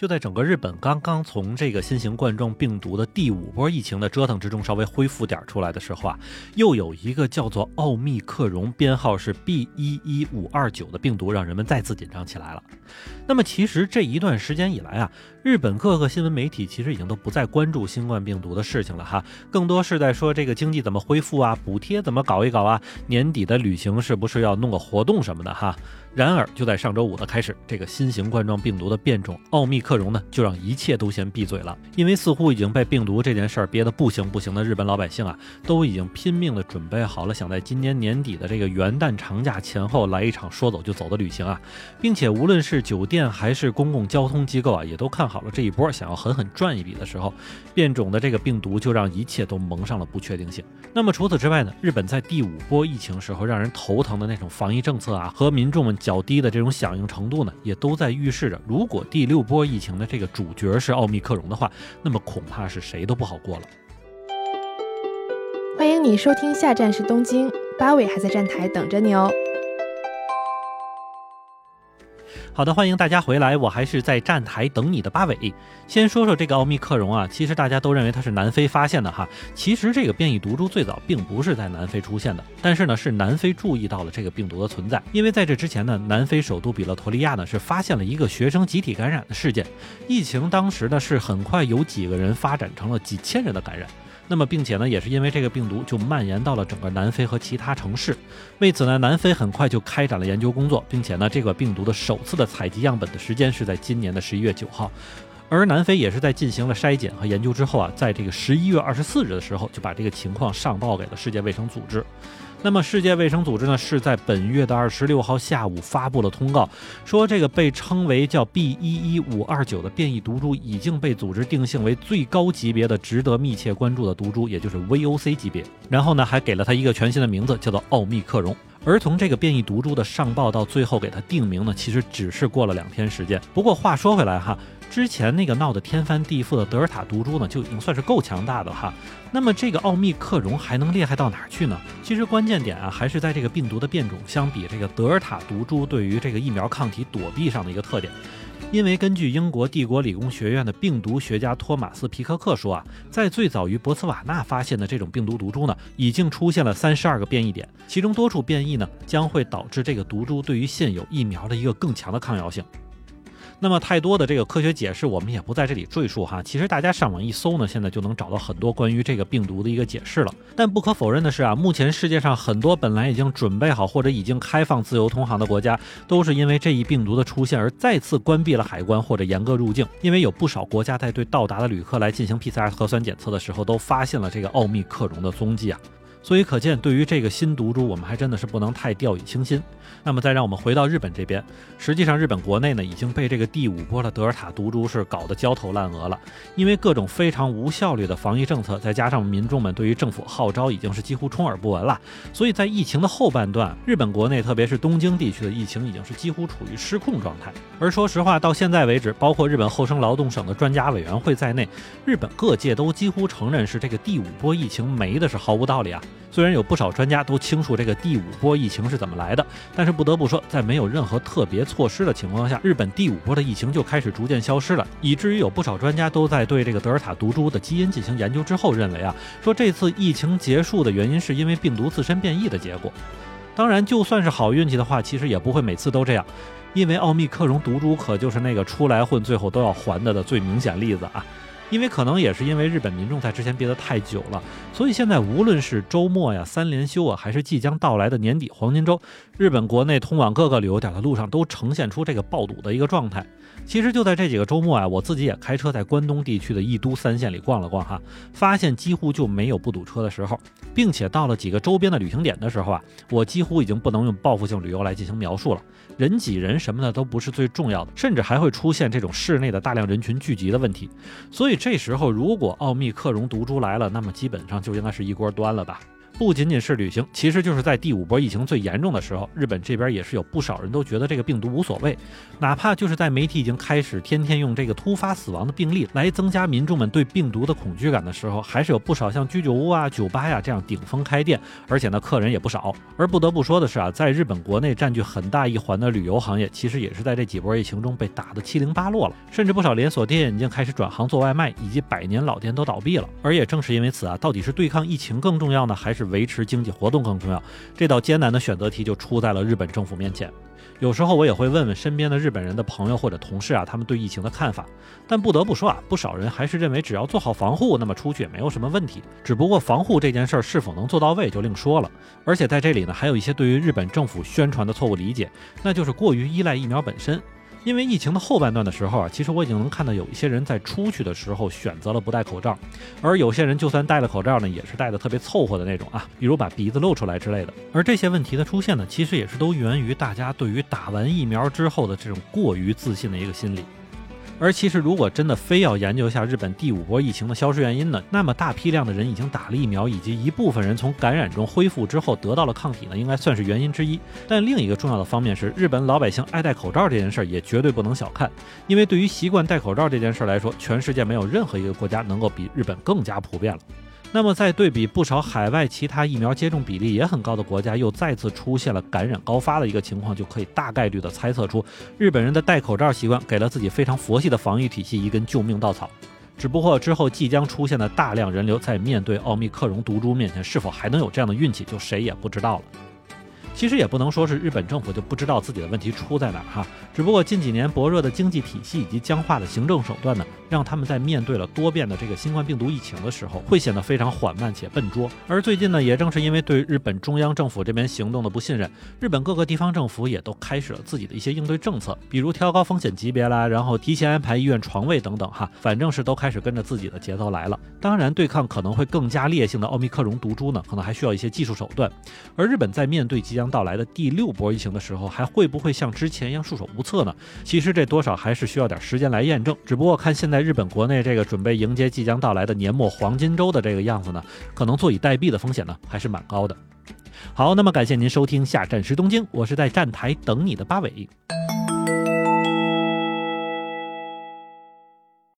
就在整个日本刚刚从这个新型冠状病毒的第五波疫情的折腾之中稍微恢复点出来的时候啊，又有一个叫做奥密克戎，编号是 B 一一五二九的病毒，让人们再次紧张起来了。那么其实这一段时间以来啊，日本各个新闻媒体其实已经都不再关注新冠病毒的事情了哈，更多是在说这个经济怎么恢复啊，补贴怎么搞一搞啊，年底的旅行是不是要弄个活动什么的哈。然而，就在上周五的开始，这个新型冠状病毒的变种奥密克戎呢，就让一切都先闭嘴了。因为似乎已经被病毒这件事儿憋得不行不行的日本老百姓啊，都已经拼命的准备好了，想在今年年底的这个元旦长假前后来一场说走就走的旅行啊，并且无论是酒店还是公共交通机构啊，也都看好了这一波，想要狠狠赚一笔的时候，变种的这个病毒就让一切都蒙上了不确定性。那么除此之外呢，日本在第五波疫情时候让人头疼的那种防疫政策啊，和民众们。较低的这种响应程度呢，也都在预示着，如果第六波疫情的这个主角是奥密克戎的话，那么恐怕是谁都不好过了。欢迎你收听，下站是东京，八尾还在站台等着你哦。好的，欢迎大家回来，我还是在站台等你的八尾。先说说这个奥密克戎啊，其实大家都认为它是南非发现的哈，其实这个变异毒株最早并不是在南非出现的，但是呢是南非注意到了这个病毒的存在，因为在这之前呢，南非首都比勒陀利亚呢是发现了一个学生集体感染的事件，疫情当时呢是很快有几个人发展成了几千人的感染。那么，并且呢，也是因为这个病毒就蔓延到了整个南非和其他城市。为此呢，南非很快就开展了研究工作，并且呢，这个病毒的首次的采集样本的时间是在今年的十一月九号。而南非也是在进行了筛检和研究之后啊，在这个十一月二十四日的时候，就把这个情况上报给了世界卫生组织。那么，世界卫生组织呢是在本月的二十六号下午发布了通告，说这个被称为叫 B 一一五二九的变异毒株已经被组织定性为最高级别的、值得密切关注的毒株，也就是 VOC 级别。然后呢，还给了它一个全新的名字，叫做奥密克戎。而从这个变异毒株的上报到最后给它定名呢，其实只是过了两天时间。不过话说回来哈。之前那个闹得天翻地覆的德尔塔毒株呢，就已经算是够强大的哈。那么这个奥密克戎还能厉害到哪儿去呢？其实关键点啊，还是在这个病毒的变种相比这个德尔塔毒株对于这个疫苗抗体躲避上的一个特点。因为根据英国帝国理工学院的病毒学家托马斯皮克克说啊，在最早于博茨瓦纳发现的这种病毒毒株呢，已经出现了三十二个变异点，其中多处变异呢，将会导致这个毒株对于现有疫苗的一个更强的抗药性。那么太多的这个科学解释，我们也不在这里赘述哈。其实大家上网一搜呢，现在就能找到很多关于这个病毒的一个解释了。但不可否认的是啊，目前世界上很多本来已经准备好或者已经开放自由通航的国家，都是因为这一病毒的出现而再次关闭了海关或者严格入境。因为有不少国家在对到达的旅客来进行 PCR 核酸检测的时候，都发现了这个奥密克戎的踪迹啊。所以可见，对于这个新毒株，我们还真的是不能太掉以轻心。那么再让我们回到日本这边，实际上日本国内呢已经被这个第五波的德尔塔毒株是搞得焦头烂额了。因为各种非常无效率的防疫政策，再加上民众们对于政府号召已经是几乎充耳不闻了，所以在疫情的后半段，日本国内特别是东京地区的疫情已经是几乎处于失控状态。而说实话，到现在为止，包括日本厚生劳动省的专家委员会在内，日本各界都几乎承认是这个第五波疫情没的是毫无道理啊。虽然有不少专家都清楚这个第五波疫情是怎么来的，但是不得不说，在没有任何特别措施的情况下，日本第五波的疫情就开始逐渐消失了，以至于有不少专家都在对这个德尔塔毒株的基因进行研究之后，认为啊，说这次疫情结束的原因是因为病毒自身变异的结果。当然，就算是好运气的话，其实也不会每次都这样，因为奥密克戎毒株可就是那个出来混最后都要还的的最明显例子啊。因为可能也是因为日本民众在之前憋得太久了，所以现在无论是周末呀、三连休啊，还是即将到来的年底黄金周，日本国内通往各个旅游点的路上都呈现出这个爆堵的一个状态。其实就在这几个周末啊，我自己也开车在关东地区的一都三县里逛了逛哈，发现几乎就没有不堵车的时候，并且到了几个周边的旅行点的时候啊，我几乎已经不能用报复性旅游来进行描述了，人挤人什么的都不是最重要的，甚至还会出现这种室内的大量人群聚集的问题。所以这时候如果奥密克戎毒株来了，那么基本上就应该是一锅端了吧。不仅仅是旅行，其实就是在第五波疫情最严重的时候，日本这边也是有不少人都觉得这个病毒无所谓，哪怕就是在媒体已经开始天天用这个突发死亡的病例来增加民众们对病毒的恐惧感的时候，还是有不少像居酒屋啊、酒吧呀这样顶峰开店，而且呢客人也不少。而不得不说的是啊，在日本国内占据很大一环的旅游行业，其实也是在这几波疫情中被打得七零八落了，甚至不少连锁店已经开始转行做外卖，以及百年老店都倒闭了。而也正是因为此啊，到底是对抗疫情更重要呢，还是维持经济活动更重要？这道艰难的选择题就出在了日本政府面前。有时候我也会问问身边的日本人的朋友或者同事啊，他们对疫情的看法。但不得不说啊，不少人还是认为只要做好防护，那么出去也没有什么问题。只不过防护这件事儿是否能做到位就另说了。而且在这里呢，还有一些对于日本政府宣传的错误理解，那就是过于依赖疫苗本身。因为疫情的后半段的时候啊，其实我已经能看到有一些人在出去的时候选择了不戴口罩，而有些人就算戴了口罩呢，也是戴的特别凑合的那种啊，比如把鼻子露出来之类的。而这些问题的出现呢，其实也是都源于大家对于打完疫苗之后的这种过于自信的一个心理。而其实，如果真的非要研究一下日本第五波疫情的消失原因呢，那么大批量的人已经打了疫苗，以及一部分人从感染中恢复之后得到了抗体呢，应该算是原因之一。但另一个重要的方面是，日本老百姓爱戴口罩这件事儿也绝对不能小看，因为对于习惯戴口罩这件事儿来说，全世界没有任何一个国家能够比日本更加普遍了。那么，在对比不少海外其他疫苗接种比例也很高的国家，又再次出现了感染高发的一个情况，就可以大概率的猜测出，日本人的戴口罩习惯给了自己非常佛系的防御体系一根救命稻草。只不过之后即将出现的大量人流，在面对奥密克戎毒株面前，是否还能有这样的运气，就谁也不知道了。其实也不能说是日本政府就不知道自己的问题出在哪儿哈，只不过近几年薄弱的经济体系以及僵化的行政手段呢，让他们在面对了多变的这个新冠病毒疫情的时候，会显得非常缓慢且笨拙。而最近呢，也正是因为对日本中央政府这边行动的不信任，日本各个地方政府也都开始了自己的一些应对政策，比如挑高风险级别啦，然后提前安排医院床位等等哈，反正是都开始跟着自己的节奏来了。当然，对抗可能会更加烈性的奥密克戎毒株呢，可能还需要一些技术手段。而日本在面对即将到来的第六波疫情的时候，还会不会像之前一样束手无策呢？其实这多少还是需要点时间来验证。只不过看现在日本国内这个准备迎接即将到来的年末黄金周的这个样子呢，可能坐以待毙的风险呢还是蛮高的。好，那么感谢您收听下站时东京，我是在站台等你的八尾。